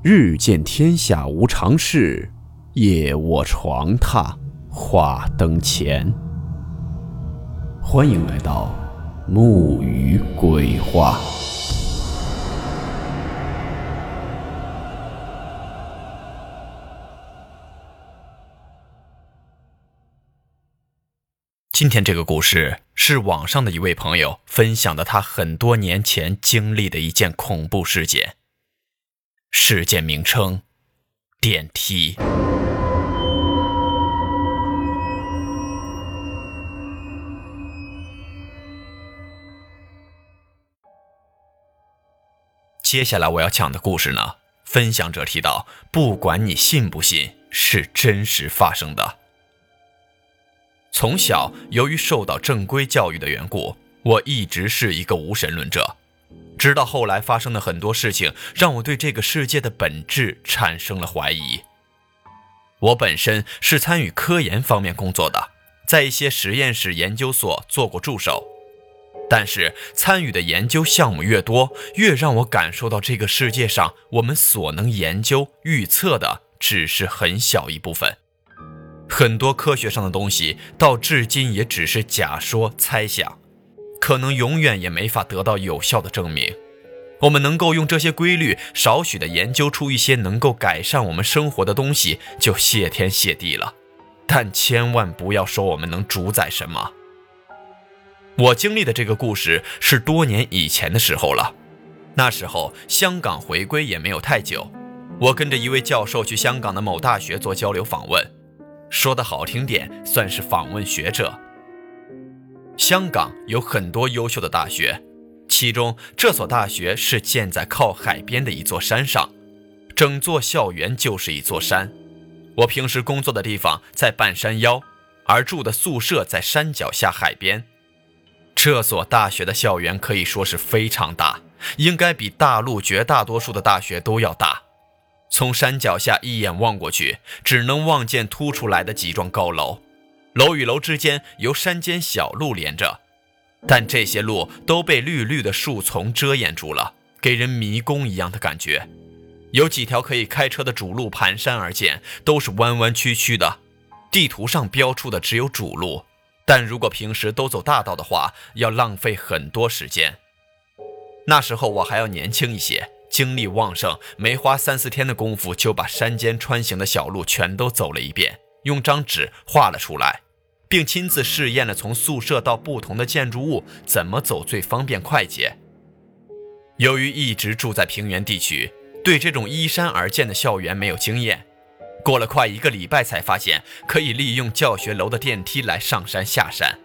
日见天下无常事，夜卧床榻话灯前。欢迎来到木鱼鬼话。今天这个故事是网上的一位朋友分享的，他很多年前经历的一件恐怖事件。事件名称：电梯。接下来我要讲的故事呢，分享者提到，不管你信不信，是真实发生的。从小，由于受到正规教育的缘故，我一直是一个无神论者。直到后来发生的很多事情，让我对这个世界的本质产生了怀疑。我本身是参与科研方面工作的，在一些实验室、研究所做过助手。但是参与的研究项目越多，越让我感受到这个世界上我们所能研究、预测的只是很小一部分。很多科学上的东西，到至今也只是假说、猜想。可能永远也没法得到有效的证明。我们能够用这些规律少许的研究出一些能够改善我们生活的东西，就谢天谢地了。但千万不要说我们能主宰什么。我经历的这个故事是多年以前的时候了，那时候香港回归也没有太久。我跟着一位教授去香港的某大学做交流访问，说的好听点，算是访问学者。香港有很多优秀的大学，其中这所大学是建在靠海边的一座山上，整座校园就是一座山。我平时工作的地方在半山腰，而住的宿舍在山脚下海边。这所大学的校园可以说是非常大，应该比大陆绝大多数的大学都要大。从山脚下一眼望过去，只能望见凸出来的几幢高楼。楼与楼之间由山间小路连着，但这些路都被绿绿的树丛遮掩住了，给人迷宫一样的感觉。有几条可以开车的主路盘山而建，都是弯弯曲曲的。地图上标出的只有主路，但如果平时都走大道的话，要浪费很多时间。那时候我还要年轻一些，精力旺盛，没花三四天的功夫就把山间穿行的小路全都走了一遍，用张纸画了出来。并亲自试验了从宿舍到不同的建筑物怎么走最方便快捷。由于一直住在平原地区，对这种依山而建的校园没有经验，过了快一个礼拜才发现可以利用教学楼的电梯来上山下山。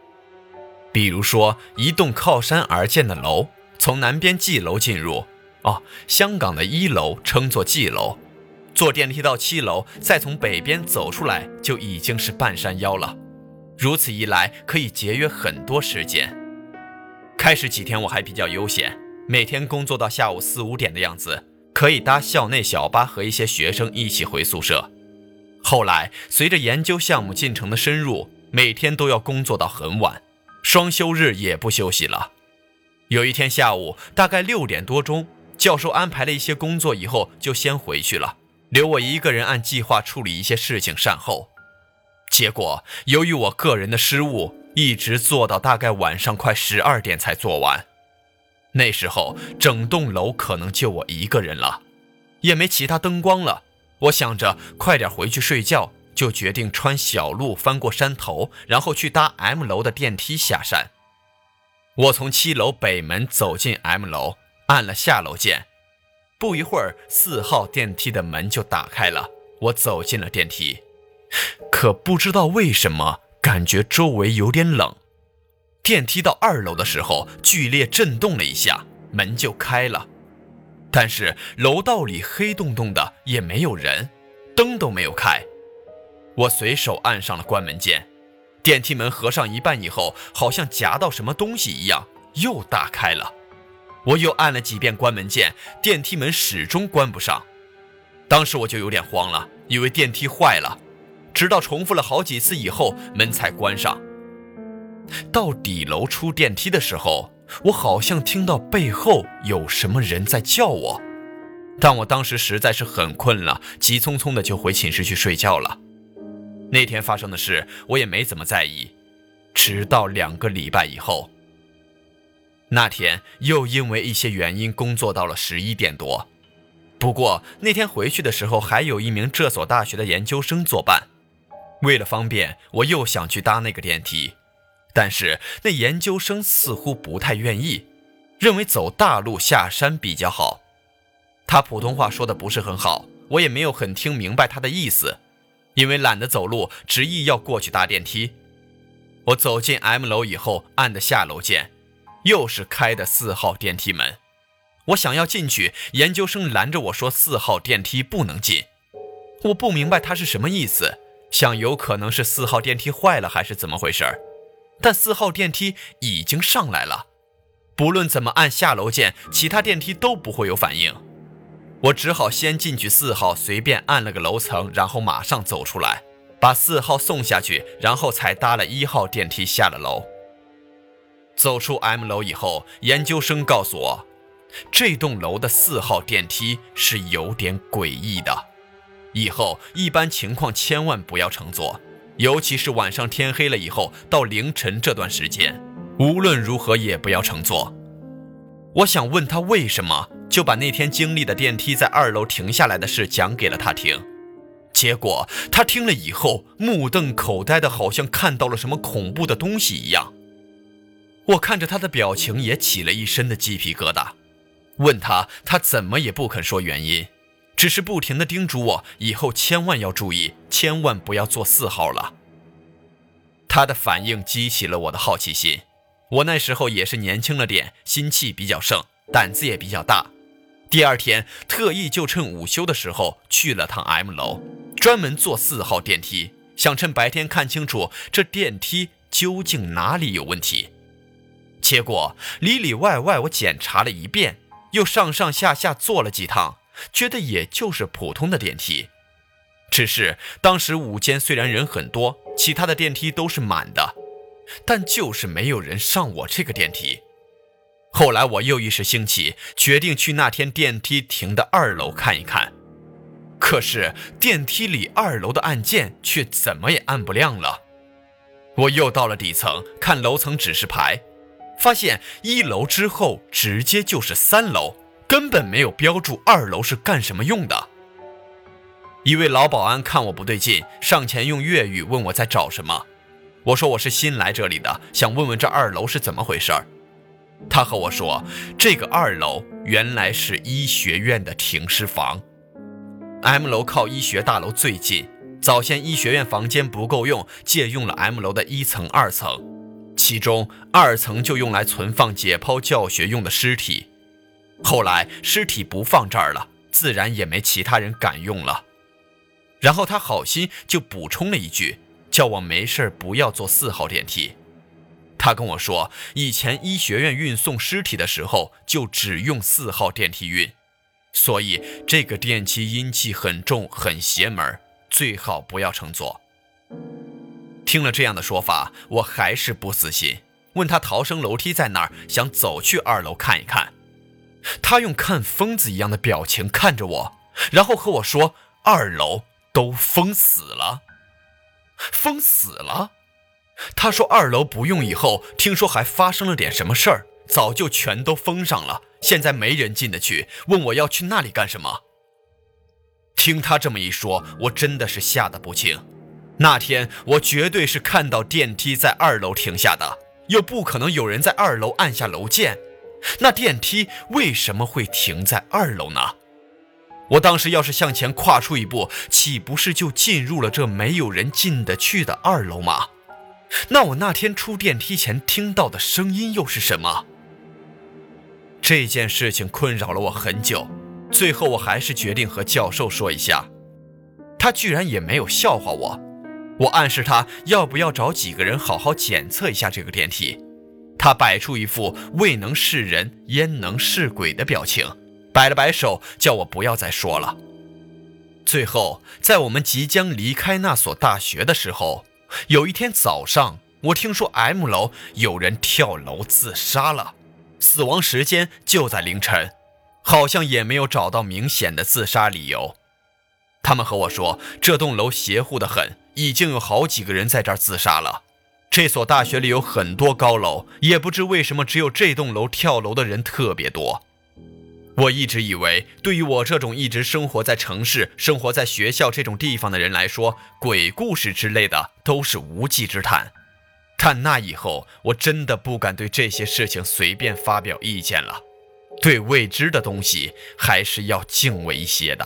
比如说，一栋靠山而建的楼，从南边记楼进入，哦，香港的一楼称作记楼，坐电梯到七楼，再从北边走出来，就已经是半山腰了。如此一来，可以节约很多时间。开始几天我还比较悠闲，每天工作到下午四五点的样子，可以搭校内小巴和一些学生一起回宿舍。后来随着研究项目进程的深入，每天都要工作到很晚，双休日也不休息了。有一天下午大概六点多钟，教授安排了一些工作以后就先回去了，留我一个人按计划处理一些事情善后。结果，由于我个人的失误，一直做到大概晚上快十二点才做完。那时候，整栋楼可能就我一个人了，也没其他灯光了。我想着快点回去睡觉，就决定穿小路翻过山头，然后去搭 M 楼的电梯下山。我从七楼北门走进 M 楼，按了下楼键。不一会儿，四号电梯的门就打开了，我走进了电梯。可不知道为什么，感觉周围有点冷。电梯到二楼的时候，剧烈震动了一下，门就开了。但是楼道里黑洞洞的，也没有人，灯都没有开。我随手按上了关门键，电梯门合上一半以后，好像夹到什么东西一样，又打开了。我又按了几遍关门键，电梯门始终关不上。当时我就有点慌了，以为电梯坏了。直到重复了好几次以后，门才关上。到底楼出电梯的时候，我好像听到背后有什么人在叫我，但我当时实在是很困了，急匆匆的就回寝室去睡觉了。那天发生的事我也没怎么在意，直到两个礼拜以后。那天又因为一些原因工作到了十一点多，不过那天回去的时候还有一名这所大学的研究生作伴。为了方便，我又想去搭那个电梯，但是那研究生似乎不太愿意，认为走大路下山比较好。他普通话说的不是很好，我也没有很听明白他的意思，因为懒得走路，执意要过去搭电梯。我走进 M 楼以后，按的下楼键。又是开的四号电梯门，我想要进去，研究生拦着我说四号电梯不能进。我不明白他是什么意思，想有可能是四号电梯坏了还是怎么回事儿。但四号电梯已经上来了，不论怎么按下楼键，其他电梯都不会有反应。我只好先进去四号，随便按了个楼层，然后马上走出来，把四号送下去，然后才搭了一号电梯下了楼。走出 M 楼以后，研究生告诉我，这栋楼的四号电梯是有点诡异的，以后一般情况千万不要乘坐，尤其是晚上天黑了以后到凌晨这段时间，无论如何也不要乘坐。我想问他为什么，就把那天经历的电梯在二楼停下来的事讲给了他听，结果他听了以后目瞪口呆的，好像看到了什么恐怖的东西一样。我看着他的表情，也起了一身的鸡皮疙瘩。问他，他怎么也不肯说原因，只是不停地叮嘱我以后千万要注意，千万不要坐四号了。他的反应激起了我的好奇心。我那时候也是年轻了点，心气比较盛，胆子也比较大。第二天特意就趁午休的时候去了趟 M 楼，专门坐四号电梯，想趁白天看清楚这电梯究竟哪里有问题。结果里里外外我检查了一遍，又上上下下坐了几趟，觉得也就是普通的电梯。只是当时五间虽然人很多，其他的电梯都是满的，但就是没有人上我这个电梯。后来我又一时兴起，决定去那天电梯停的二楼看一看。可是电梯里二楼的按键却怎么也按不亮了。我又到了底层看楼层指示牌。发现一楼之后直接就是三楼，根本没有标注二楼是干什么用的。一位老保安看我不对劲，上前用粤语问我在找什么。我说我是新来这里的，想问问这二楼是怎么回事儿。他和我说，这个二楼原来是医学院的停尸房，M 楼靠医学大楼最近，早先医学院房间不够用，借用了 M 楼的一层、二层。其中二层就用来存放解剖教学用的尸体，后来尸体不放这儿了，自然也没其他人敢用了。然后他好心就补充了一句，叫我没事不要坐四号电梯。他跟我说，以前医学院运送尸体的时候就只用四号电梯运，所以这个电梯阴气很重，很邪门，最好不要乘坐。听了这样的说法，我还是不死心，问他逃生楼梯在哪儿，想走去二楼看一看。他用看疯子一样的表情看着我，然后和我说：“二楼都封死了，封死了。”他说二楼不用以后，听说还发生了点什么事儿，早就全都封上了，现在没人进得去。问我要去那里干什么？听他这么一说，我真的是吓得不轻。那天我绝对是看到电梯在二楼停下的，又不可能有人在二楼按下楼键。那电梯为什么会停在二楼呢？我当时要是向前跨出一步，岂不是就进入了这没有人进得去的二楼吗？那我那天出电梯前听到的声音又是什么？这件事情困扰了我很久，最后我还是决定和教授说一下。他居然也没有笑话我。我暗示他要不要找几个人好好检测一下这个电梯，他摆出一副未能是人焉能是鬼的表情，摆了摆手叫我不要再说了。最后，在我们即将离开那所大学的时候，有一天早上，我听说 M 楼有人跳楼自杀了，死亡时间就在凌晨。好像也没有找到明显的自杀理由。他们和我说，这栋楼邪乎的很，已经有好几个人在这儿自杀了。这所大学里有很多高楼，也不知为什么只有这栋楼跳楼的人特别多。我一直以为，对于我这种一直生活在城市、生活在学校这种地方的人来说，鬼故事之类的都是无稽之谈。看那以后，我真的不敢对这些事情随便发表意见了。对未知的东西，还是要敬畏一些的。